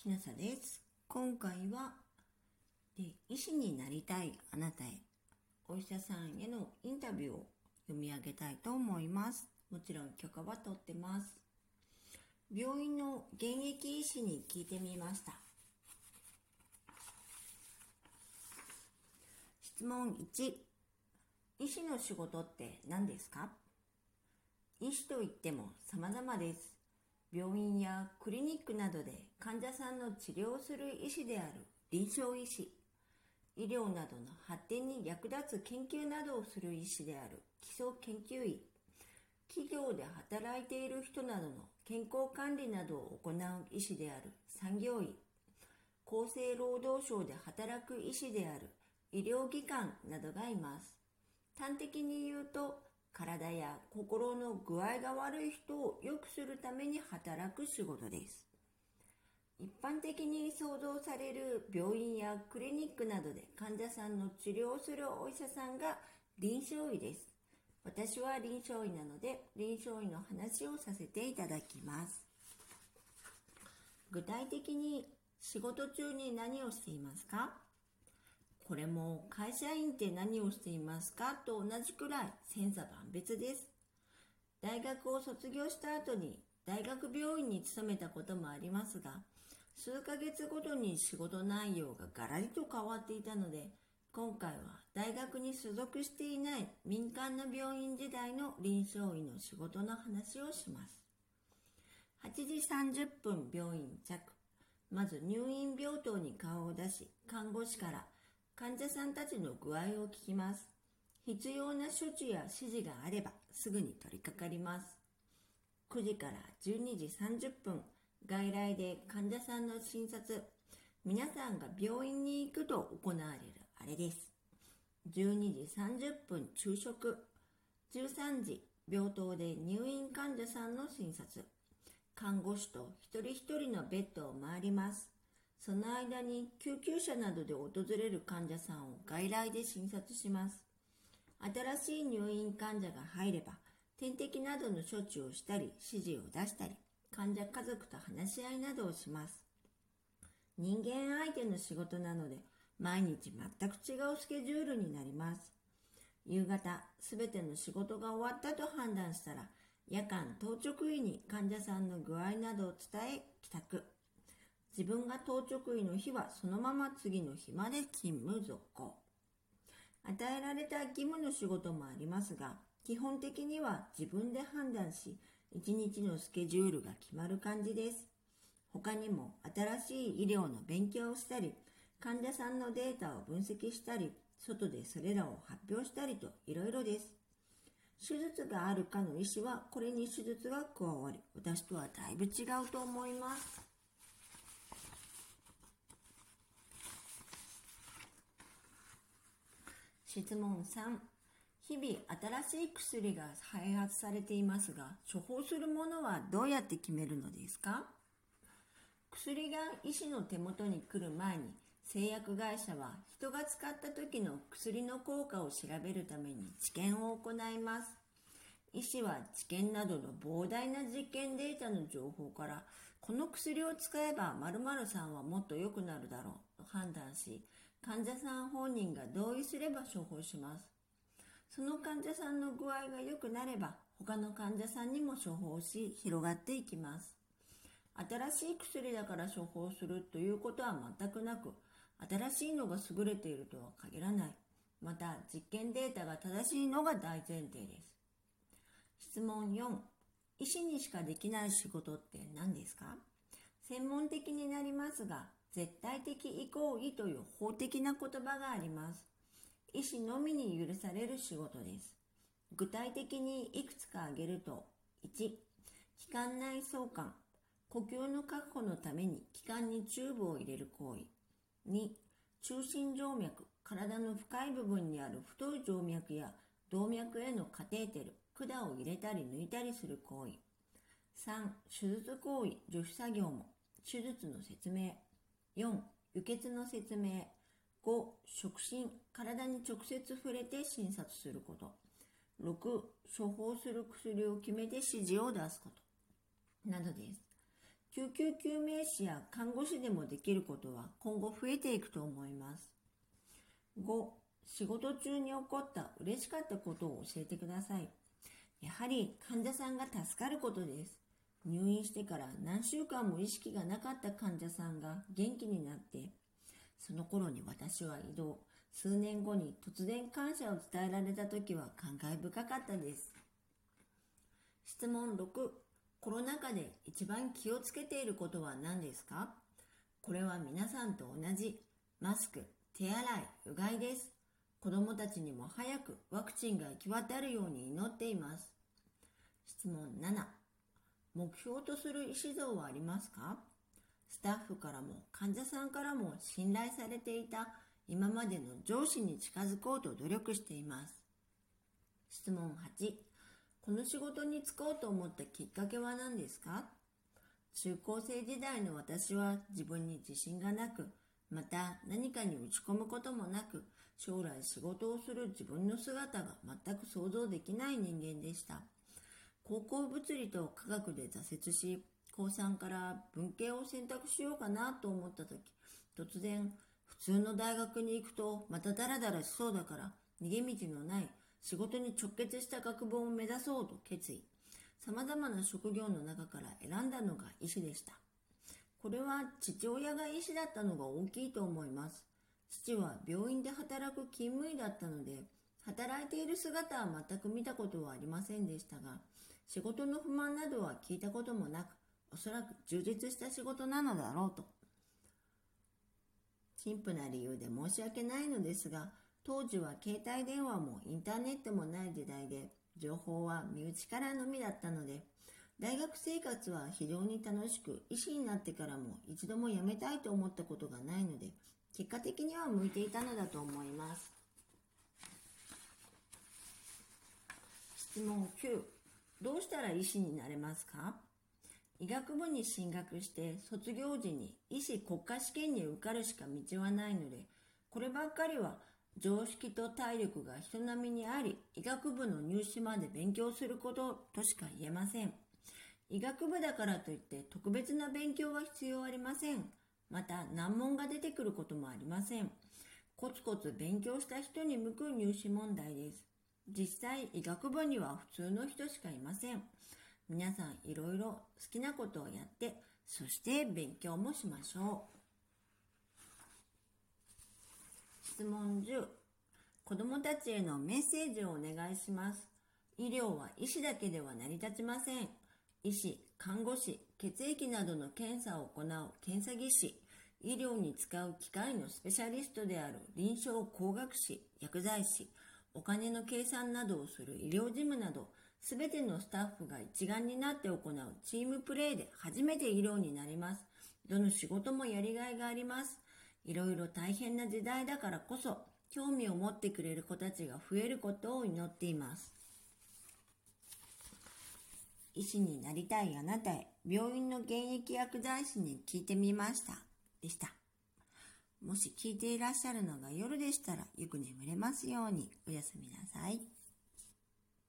きなさです。今回はで医師になりたいあなたへお医者さんへのインタビューを読み上げたいと思います。もちろん許可は取ってます。病院の現役医師に聞いてみました。質問1。医師の仕事って何ですか？医師といっても様々です。病院やクリニックなどで患者さんの治療をする医師である臨床医師、医療などの発展に役立つ研究などをする医師である基礎研究医、企業で働いている人などの健康管理などを行う医師である産業医、厚生労働省で働く医師である医療機関などがいます。端的に言うと、体や心の具合が悪い人を良くするために働く仕事です。一般的に想像される病院やクリニックなどで患者さんの治療をするお医者さんが臨床医です。私は臨床医なので臨床医の話をさせていただきます。具体的に仕事中に何をしていますか？これも会社員って何をしていますかと同じくらい千差万別です。大学を卒業した後に大学病院に勤めたこともありますが、数ヶ月ごとに仕事内容がガラリと変わっていたので、今回は大学に所属していない民間の病院時代の臨床医の仕事の話をします。8時30分病院着。まず入院病棟に顔を出し、看護師から患者さんたちの具合を聞きます。必要な処置や指示があればすぐに取り掛かります。9時から12時30分、外来で患者さんの診察、皆さんが病院に行くと行われるあれです。12時30分昼食、13時病棟で入院患者さんの診察、看護師と一人一人のベッドを回ります。その間に救急車などで訪れる患者さんを外来で診察します。新しい入院患者が入れば、点滴などの処置をしたり、指示を出したり、患者家族と話し合いなどをします。人間相手の仕事なので、毎日全く違うスケジュールになります。夕方、すべての仕事が終わったと判断したら、夜間当直医に患者さんの具合などを伝え、帰宅。自分が当直医の日はそのまま次の日まで勤務続行。与えられた義務の仕事もありますが、基本的には自分で判断し、一日のスケジュールが決まる感じです。他にも新しい医療の勉強をしたり、患者さんのデータを分析したり、外でそれらを発表したりといろいろです。手術があるかの医師はこれに手術が加わり、私とはだいぶ違うと思います。質問3日々新しい薬が開発されていますが処方するものはどうやって決めるのですか？薬が医師の手元に来る前に製薬会社は人が使った時の薬の効果を調べるために治験を行います。医師は治験などの膨大な実験データの情報からこの薬を使えば〇〇さんはもっと良くなるだろうと判断し患者さん本人が同意すれば処方します。その患者さんの具合が良くなれば、他の患者さんにも処方し、広がっていきます。新しい薬だから処方するということは全くなく、新しいのが優れているとは限らない。また、実験データが正しいのが大前提です。質問4。医師にしかできない仕事って何ですか？専門的になりますが、絶対的意行為という法的な言葉があります。医師のみに許される仕事です。具体的にいくつか挙げると、1、気管内相関、呼吸の確保のために気管にチューブを入れる行為。2、中心静脈、体の深い部分にある太い静脈や動脈へのカテーテル、管を入れたり抜いたりする行為。3、手術行為、助手作業も、手術の説明。4、輸血の説明。5、触診、体に直接触れて診察すること。6、処方する薬を決めて指示を出すこと。などです。救急救命士や看護師でもできることは今後増えていくと思います。5、仕事中に起こった嬉しかったことを教えてください。やはり患者さんが助かることです。入院してから何週間も意識がなかった患者さんが元気になって、その頃に私は移動、数年後に突然感謝を伝えられた時は感慨深かったです。質問6、コロナ禍で一番気をつけていることは何ですか？これは皆さんと同じ、マスク、手洗い、うがいです。子供たちにも早くワクチンが行き渡るように祈っています。質問7、目標とする意思像はありますか？スタッフからも患者さんからも信頼されていた今までの上司に近づこうと努力しています。質問8、この仕事に就こうと思ったきっかけは何ですか？中高生時代の私は自分に自信がなく、また何かに打ち込むこともなく、将来仕事をする自分の姿が全く想像できない人間でした。高校物理と科学で挫折し、高3から文系を選択しようかなと思った時、突然、普通の大学に行くとまたダラダラしそうだから逃げ道のない仕事に直結した学部を目指そうと決意。様々な職業の中から選んだのが医師でした。これは父親が医師だったのが大きいと思います。父は病院で働く勤務医だったので、働いている姿は全く見たことはありませんでしたが、仕事の不満などは聞いたこともなく、おそらく充実した仕事なのだろうと。陳腐な理由で申し訳ないのですが、当時は携帯電話もインターネットもない時代で、情報は身内からのみだったので、大学生活は非常に楽しく、医師になってからも一度も辞めたいと思ったことがないので、結果的には向いていたのだと思います。質問9。どうしたら医師になれますか？医学部に進学して卒業時に医師国家試験に受かるしか道はないので、こればっかりは常識と体力が人並みにあり、医学部の入試まで勉強することとしか言えません。医学部だからといって特別な勉強は必要ありません。また難問が出てくることもありません。コツコツ勉強した人に向く入試問題です。実際医学部には普通の人しかいません。皆さんいろいろ好きなことをやって、そして勉強もしましょう。質問10。子供たちへのメッセージをお願いします。医療は医師だけでは成り立ちません。医師、看護師、血液などの検査を行う検査技師、医療に使う機械のスペシャリストである臨床工学士、薬剤師、お金の計算などをする医療事務など、すべてのスタッフが一丸になって行うチームプレーで初めて医療になります。どの仕事もやりがいがあります。いろいろ大変な時代だからこそ、興味を持ってくれる子たちが増えることを祈っています。医師になりたいあなたへ、病院の現役薬剤師に聞いてみました。でした。もし聞いていらっしゃるのが夜でしたら、よく眠れますように、おやすみなさい。